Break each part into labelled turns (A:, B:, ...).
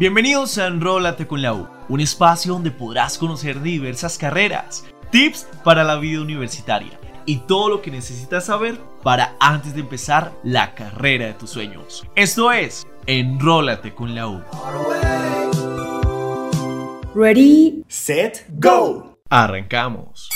A: Bienvenidos a Enrólate con la U, un espacio donde podrás conocer diversas carreras, tips para la vida universitaria y todo lo que necesitas saber para antes de empezar la carrera de tus sueños. Esto es Enrólate con la U.
B: Ready, set, go.
A: Arrancamos.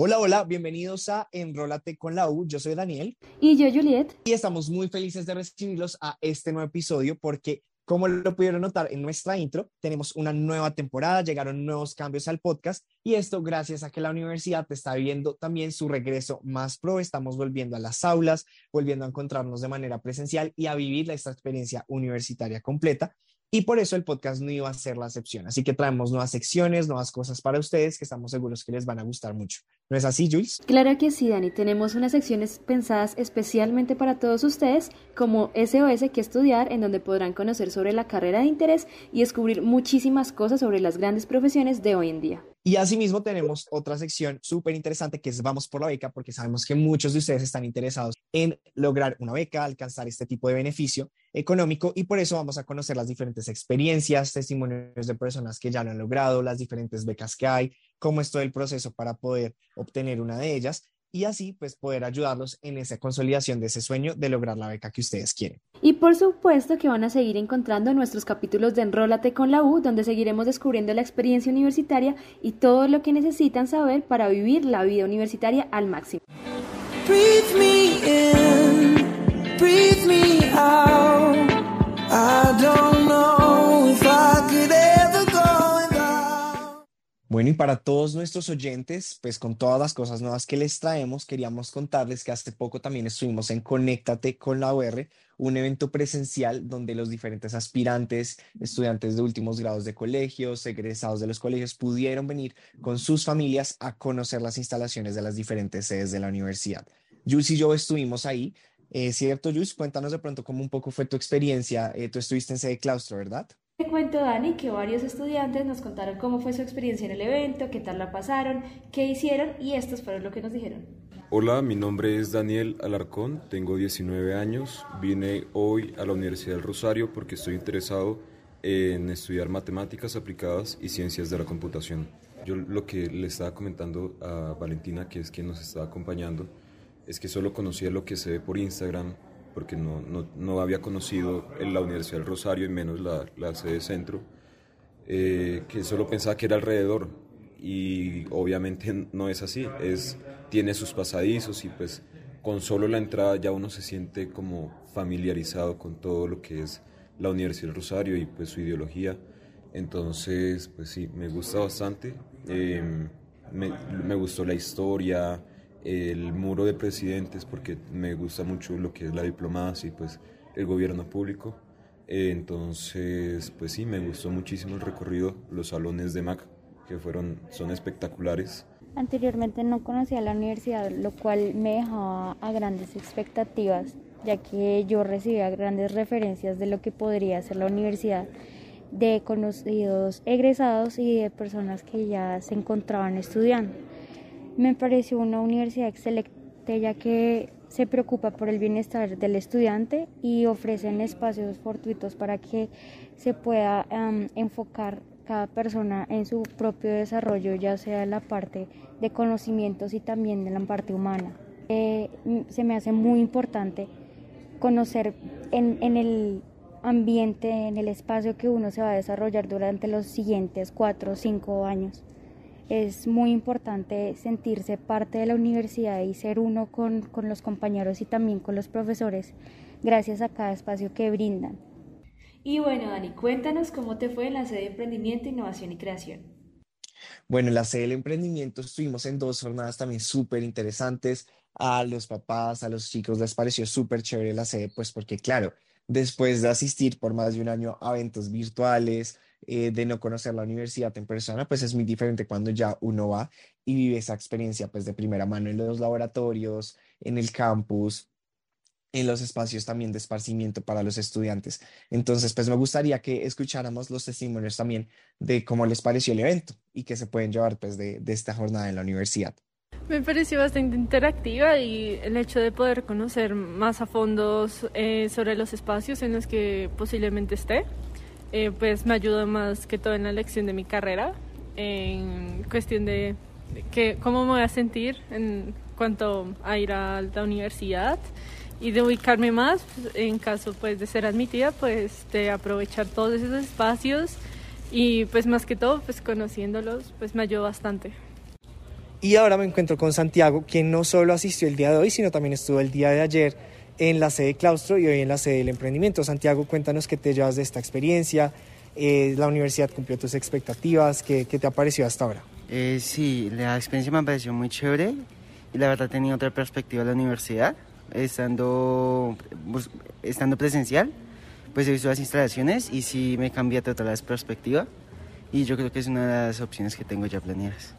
B: Hola, hola, bienvenidos a Enrólate con la U. Yo soy Daniel.
C: Y yo, Juliet.
B: Y estamos muy felices de recibirlos a este nuevo episodio porque, como lo pudieron notar en nuestra intro, tenemos una nueva temporada, llegaron nuevos cambios al podcast y esto gracias a que la universidad está viviendo también su regreso más pro. Estamos volviendo a las aulas, volviendo a encontrarnos de manera presencial y a vivir esta experiencia universitaria completa. Y por eso el podcast no iba a ser la excepción. Así que traemos nuevas secciones, nuevas cosas para ustedes que estamos seguros que les van a gustar mucho. ¿No es así, Jules?
C: Claro que sí, Dani. Tenemos unas secciones pensadas especialmente para todos ustedes, como SOS que estudiar, en donde podrán conocer sobre la carrera de interés y descubrir muchísimas cosas sobre las grandes profesiones de hoy en día.
B: Y asimismo tenemos otra sección súper interesante que es Vamos por la beca, porque sabemos que muchos de ustedes están interesados en lograr una beca, alcanzar este tipo de beneficio económico y por eso vamos a conocer las diferentes experiencias, testimonios de personas que ya lo han logrado, las diferentes becas que hay, cómo es todo el proceso para poder obtener una de ellas y así pues poder ayudarlos en esa consolidación de ese sueño de lograr la beca que ustedes quieren.
C: Y por supuesto que van a seguir encontrando nuestros capítulos de Enrólate con la U, donde seguiremos descubriendo la experiencia universitaria y todo lo que necesitan saber para vivir la vida universitaria al máximo.
B: Bueno, y para todos nuestros oyentes, pues con todas las cosas nuevas que les traemos, queríamos contarles que hace poco también estuvimos en Conéctate con la UR, un evento presencial donde los diferentes aspirantes, estudiantes de últimos grados de colegios, egresados de los colegios, pudieron venir con sus familias a conocer las instalaciones de las diferentes sedes de la universidad. Jules y yo estuvimos ahí. ¿Cierto, Jules? Cuéntanos de pronto cómo un poco fue tu experiencia. Eh, tú estuviste en sede claustro, ¿verdad?
C: Te cuento, Dani, que varios estudiantes nos contaron cómo fue su experiencia en el evento, qué tal la pasaron, qué hicieron y estos fueron lo que nos dijeron.
D: Hola, mi nombre es Daniel Alarcón, tengo 19 años, vine hoy a la Universidad del Rosario porque estoy interesado en estudiar matemáticas aplicadas y ciencias de la computación. Yo lo que le estaba comentando a Valentina, que es quien nos está acompañando, es que solo conocía lo que se ve por Instagram, porque no, no, no, había conocido la Universidad del Rosario y menos la, la sede centro, eh, que solo pensaba que era alrededor y obviamente no es así, es, tiene sus pasadizos y pues con solo la entrada ya uno se siente como familiarizado con todo lo que es la Universidad del Rosario y pues su ideología. Entonces, pues sí, me gusta bastante. Eh, me, me, gustó la historia, el muro de presidentes porque me gusta mucho lo que es la diplomacia y pues el gobierno público. Entonces, pues sí, me gustó muchísimo el recorrido, los salones de MAC que fueron, son espectaculares.
E: Anteriormente no conocía la universidad, lo cual me dejaba a grandes expectativas, ya que yo recibía grandes referencias de lo que podría ser la universidad de conocidos egresados y de personas que ya se encontraban estudiando. Me pareció una universidad excelente ya que se preocupa por el bienestar del estudiante y ofrecen espacios fortuitos para que se pueda enfocar cada persona en su propio desarrollo, ya sea en la parte de conocimientos y también en la parte humana. Eh, se me hace muy importante conocer en, en el ambiente, en el espacio que uno se va a desarrollar durante los siguientes cuatro o cinco años es muy importante sentirse parte de la universidad y ser uno con, con, los compañeros y también con los profesores gracias a cada espacio que brindan.
C: Y bueno, Dani, cuéntanos cómo te fue en la sede de emprendimiento, innovación y creación.
B: Bueno, en la sede del emprendimiento estuvimos en dos jornadas también súper interesantes. A los papás, a los chicos les pareció súper chévere la sede, pues porque claro, después de asistir por más de un año a eventos virtuales, eh, de no conocer la universidad en persona, pues es muy diferente cuando ya uno va y vive esa experiencia pues de primera mano en los laboratorios, en el campus, en los espacios también de esparcimiento para los estudiantes. Entonces, pues me gustaría que escucháramos los testimonios también de cómo les pareció el evento y que se pueden llevar pues de, de esta jornada en la universidad.
F: Me pareció bastante interactiva y el hecho de poder conocer más a fondo eh, sobre los espacios en los que posiblemente esté, eh, pues me ayudó más que todo en la elección de mi carrera, en cuestión de, que, cómo me voy a sentir en cuanto a ir a la universidad y de ubicarme más en caso pues de ser admitida, pues de aprovechar todos esos espacios y pues más que todo pues conociéndolos pues me ayudó bastante.
G: Y ahora me encuentro con Santiago, quien no solo asistió el día de hoy, sino también estuvo el día de ayer en la sede Claustro y hoy en la sede del emprendimiento. Santiago, cuéntanos qué te llevas de esta experiencia. Eh, ¿La universidad cumplió tus expectativas? ¿Qué, qué te ha parecido hasta ahora?
H: Eh, sí, la experiencia me ha parecido muy chévere y la verdad tenía otra perspectiva de la universidad. Estando, pues, estando presencial, pues he visto las instalaciones y sí me cambia toda la perspectiva y yo creo que es una de las opciones que tengo ya planeadas.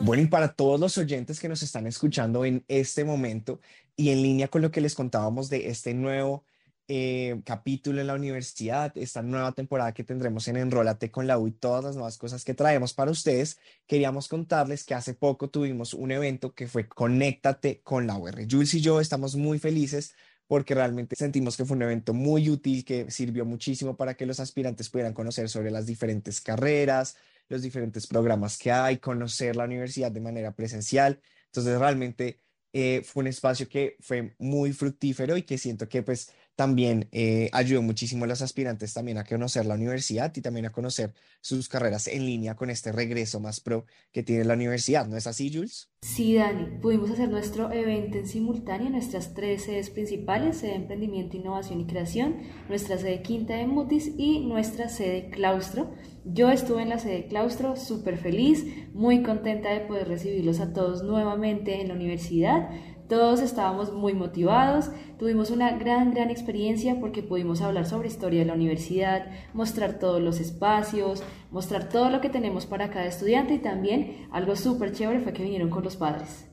B: Bueno, y para todos los oyentes que nos están escuchando en este momento y en línea con lo que les contábamos de este nuevo eh, capítulo en la universidad, esta nueva temporada que tendremos en Enrólate con la U y todas las nuevas cosas que traemos para ustedes, queríamos contarles que hace poco tuvimos un evento que fue Conéctate con la UR. Jules y yo estamos muy felices porque realmente sentimos que fue un evento muy útil, que sirvió muchísimo para que los aspirantes pudieran conocer sobre las diferentes carreras, los diferentes programas que hay, conocer la universidad de manera presencial. Entonces, realmente eh, fue un espacio que fue muy fructífero y que siento que pues también eh, ayudó muchísimo a los aspirantes también a conocer la universidad y también a conocer sus carreras en línea con este regreso más pro que tiene la universidad. ¿No es así, Jules?
C: Sí, Dani. Pudimos hacer nuestro evento en simultáneo en nuestras tres sedes principales, sede de Emprendimiento, Innovación y Creación, nuestra sede quinta de Mutis y nuestra sede Claustro. Yo estuve en la sede Claustro súper feliz, muy contenta de poder recibirlos a todos nuevamente en la universidad todos estábamos muy motivados, tuvimos una gran, gran experiencia porque pudimos hablar sobre historia de la universidad, mostrar todos los espacios, mostrar todo lo que tenemos para cada estudiante y también algo súper chévere fue que vinieron con los padres.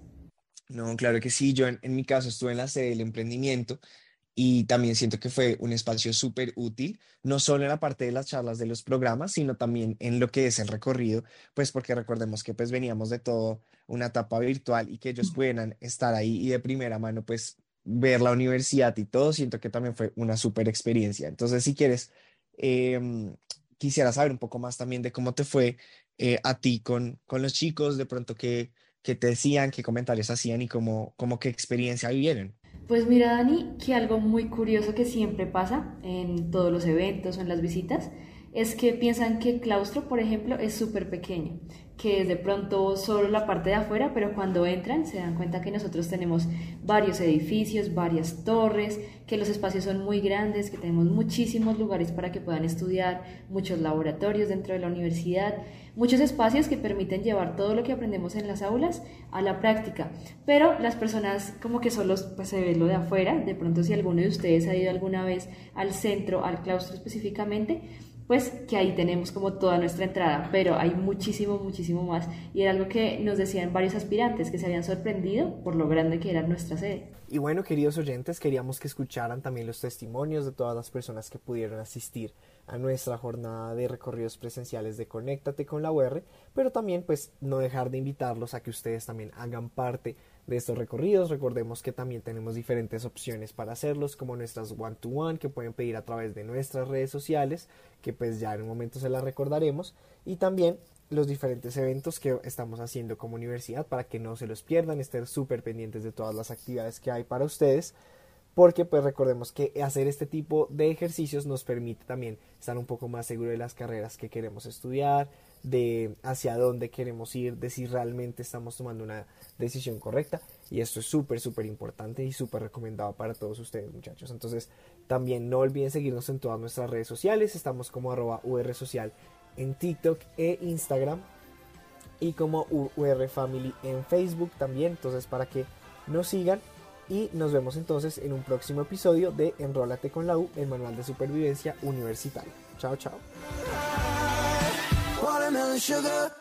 B: No, claro que sí, yo en, en mi caso estuve en la sede del emprendimiento y también siento que fue un espacio súper útil, no solo en la parte de las charlas de los programas, sino también en lo que es el recorrido, pues porque recordemos que pues veníamos de todo una etapa virtual y que ellos puedan estar ahí y de primera mano pues ver la universidad y todo, siento que también fue una súper experiencia. Entonces, si quieres, em, quisiera saber un poco más también de cómo te fue eh, a ti con, con los chicos, de pronto qué, qué te decían, qué comentarios hacían y cómo, cómo qué experiencia vivieron.
C: Pues mira, Dani, que algo muy curioso que siempre pasa en todos los eventos o en las visitas es que piensan que claustro, por ejemplo, es súper pequeño, que de pronto solo la parte de afuera, pero cuando entran se dan cuenta que nosotros tenemos varios edificios, varias torres, que los espacios son muy grandes, que tenemos muchísimos lugares para que puedan estudiar, muchos laboratorios dentro de la universidad muchos espacios que permiten llevar todo lo que aprendemos en las aulas a la práctica. Pero las personas como que solo pues, se ve lo de afuera, de pronto si alguno de ustedes ha ido alguna vez al centro, al claustro específicamente, pues que ahí tenemos como toda nuestra entrada, pero hay muchísimo, muchísimo más. Y era algo que nos decían varios aspirantes que se habían sorprendido por lo grande que era nuestra sede.
G: Y bueno, queridos oyentes, queríamos que escucharan también los testimonios de todas las personas que pudieron asistir a nuestra jornada de recorridos presenciales de Conéctate con la UR, pero también pues no dejar de invitarlos a que ustedes también hagan parte de estos recorridos. Recordemos que también tenemos diferentes opciones para hacerlos, como nuestras one to one que pueden pedir a través de nuestras redes sociales, que pues ya en un momento se las recordaremos, y también los diferentes eventos que estamos haciendo como universidad para que no se los pierdan, estén súper pendientes de todas las actividades que hay para ustedes porque pues recordemos que hacer este tipo de ejercicios nos permite también estar un poco más seguro de las carreras que queremos estudiar, de hacia dónde queremos ir, de si realmente estamos tomando una decisión correcta y esto es súper súper importante y súper recomendado para todos ustedes muchachos. Entonces también no olviden seguirnos en todas nuestras redes sociales, estamos como arroba UR Social en TikTok e Instagram y como UR Family en Facebook también, entonces para que nos sigan y nos vemos entonces en un próximo episodio de Enrólate con la U, el manual de supervivencia universitario. Chao, chao. sugar.